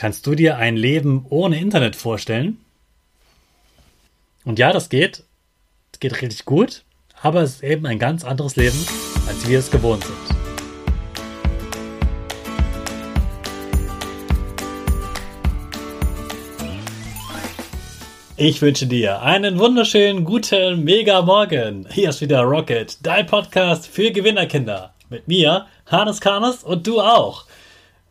Kannst du dir ein Leben ohne Internet vorstellen? Und ja, das geht. Es geht richtig gut, aber es ist eben ein ganz anderes Leben, als wir es gewohnt sind. Ich wünsche dir einen wunderschönen guten Mega Morgen. Hier ist wieder Rocket, dein Podcast für Gewinnerkinder. Mit mir, Hannes Karnes und du auch.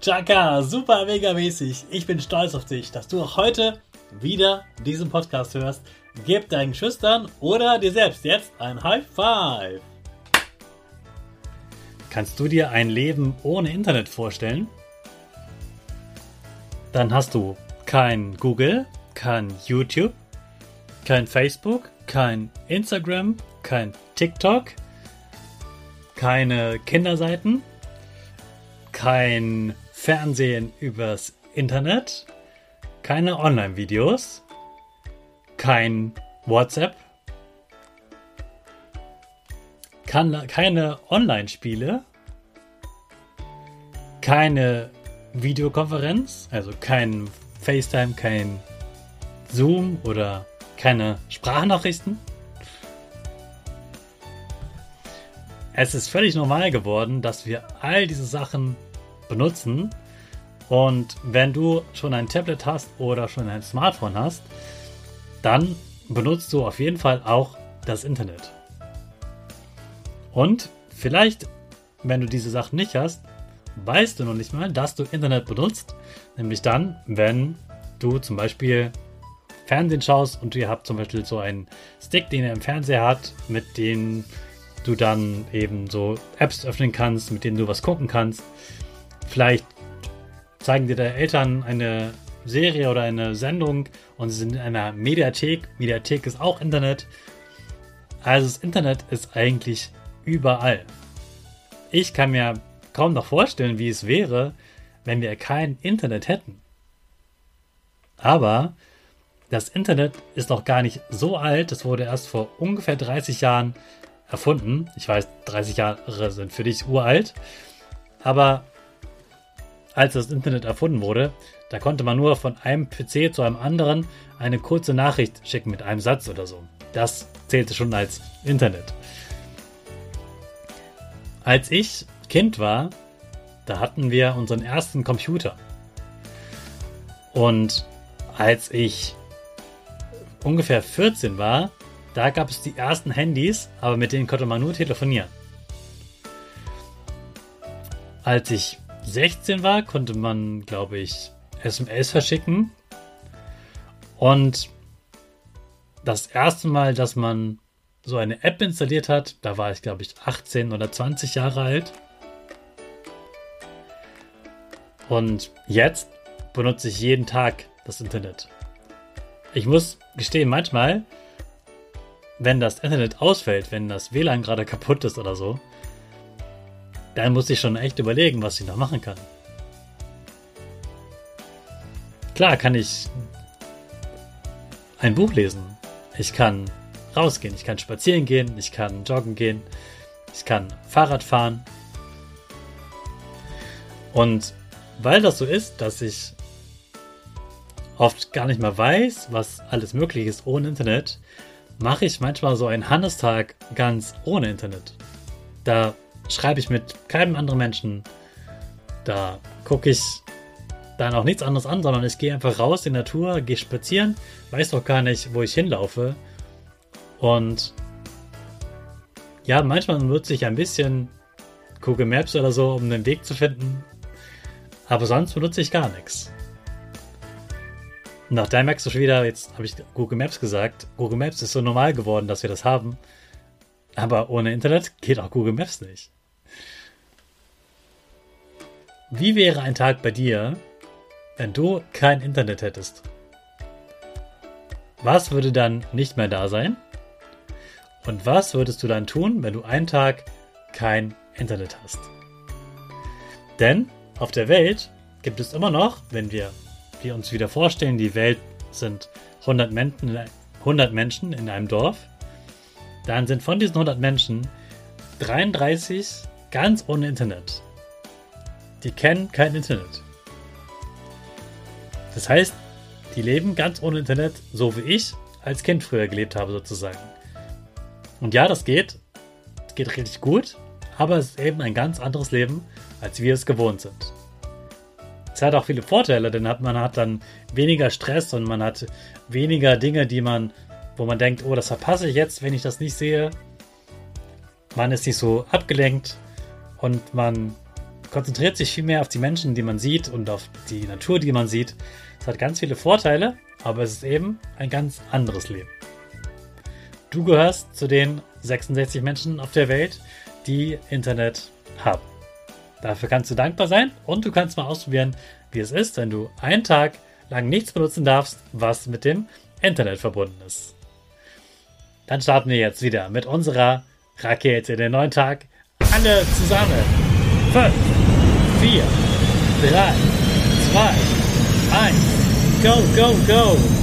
Chaka, super mega mäßig. Ich bin stolz auf dich, dass du auch heute wieder diesen Podcast hörst. Gib deinen Schüchtern oder dir selbst jetzt ein High Five. Kannst du dir ein Leben ohne Internet vorstellen? Dann hast du kein Google, kein YouTube, kein Facebook, kein Instagram, kein TikTok, keine Kinderseiten, kein Fernsehen übers Internet, keine Online-Videos, kein WhatsApp, keine Online-Spiele, keine Videokonferenz, also kein FaceTime, kein Zoom oder keine Sprachnachrichten. Es ist völlig normal geworden, dass wir all diese Sachen benutzen. Und wenn du schon ein Tablet hast oder schon ein Smartphone hast, dann benutzt du auf jeden Fall auch das Internet. Und vielleicht, wenn du diese Sachen nicht hast, weißt du noch nicht mal, dass du Internet benutzt. Nämlich dann, wenn du zum Beispiel Fernsehen schaust und ihr habt zum Beispiel so einen Stick, den er im Fernseher hat, mit dem du dann eben so Apps öffnen kannst, mit denen du was gucken kannst. Vielleicht zeigen dir deine Eltern eine Serie oder eine Sendung und sie sind in einer Mediathek. Mediathek ist auch Internet. Also das Internet ist eigentlich überall. Ich kann mir kaum noch vorstellen, wie es wäre, wenn wir kein Internet hätten. Aber das Internet ist noch gar nicht so alt. Es wurde erst vor ungefähr 30 Jahren erfunden. Ich weiß, 30 Jahre sind für dich uralt. Aber als das Internet erfunden wurde, da konnte man nur von einem PC zu einem anderen eine kurze Nachricht schicken mit einem Satz oder so. Das zählte schon als Internet. Als ich Kind war, da hatten wir unseren ersten Computer. Und als ich ungefähr 14 war, da gab es die ersten Handys, aber mit denen konnte man nur telefonieren. Als ich 16 war, konnte man, glaube ich, SMS verschicken. Und das erste Mal, dass man so eine App installiert hat, da war ich, glaube ich, 18 oder 20 Jahre alt. Und jetzt benutze ich jeden Tag das Internet. Ich muss gestehen, manchmal, wenn das Internet ausfällt, wenn das WLAN gerade kaputt ist oder so, dann muss ich schon echt überlegen, was ich noch machen kann. Klar kann ich ein Buch lesen. Ich kann rausgehen, ich kann spazieren gehen, ich kann joggen gehen, ich kann Fahrrad fahren. Und weil das so ist, dass ich oft gar nicht mehr weiß, was alles möglich ist ohne Internet, mache ich manchmal so einen Hannestag ganz ohne Internet. Da schreibe ich mit keinem anderen Menschen. Da gucke ich dann auch nichts anderes an, sondern ich gehe einfach raus in die Natur, gehe spazieren, weiß auch gar nicht, wo ich hinlaufe. Und ja, manchmal nutze ich ein bisschen Google Maps oder so, um den Weg zu finden. Aber sonst benutze ich gar nichts. Nach da merkst du schon wieder, jetzt habe ich Google Maps gesagt. Google Maps ist so normal geworden, dass wir das haben. Aber ohne Internet geht auch Google Maps nicht. Wie wäre ein Tag bei dir, wenn du kein Internet hättest? Was würde dann nicht mehr da sein? Und was würdest du dann tun, wenn du einen Tag kein Internet hast? Denn auf der Welt gibt es immer noch, wenn wir, uns wieder vorstellen, die Welt sind 100 Menschen, 100 Menschen in einem Dorf, dann sind von diesen 100 Menschen 33 ganz ohne Internet. Die kennen kein Internet. Das heißt, die leben ganz ohne Internet, so wie ich als Kind früher gelebt habe, sozusagen. Und ja, das geht. Es geht richtig gut, aber es ist eben ein ganz anderes Leben, als wir es gewohnt sind. Es hat auch viele Vorteile, denn man hat dann weniger Stress und man hat weniger Dinge, die man, wo man denkt, oh, das verpasse ich jetzt, wenn ich das nicht sehe. Man ist nicht so abgelenkt und man konzentriert sich viel mehr auf die Menschen, die man sieht und auf die Natur, die man sieht. Es hat ganz viele Vorteile, aber es ist eben ein ganz anderes Leben. Du gehörst zu den 66 Menschen auf der Welt, die Internet haben. Dafür kannst du dankbar sein und du kannst mal ausprobieren, wie es ist, wenn du einen Tag lang nichts benutzen darfst, was mit dem Internet verbunden ist. Dann starten wir jetzt wieder mit unserer Rakete, den neuen Tag. Alle zusammen. 5, 4, 3, 2, 1. Go, go, go!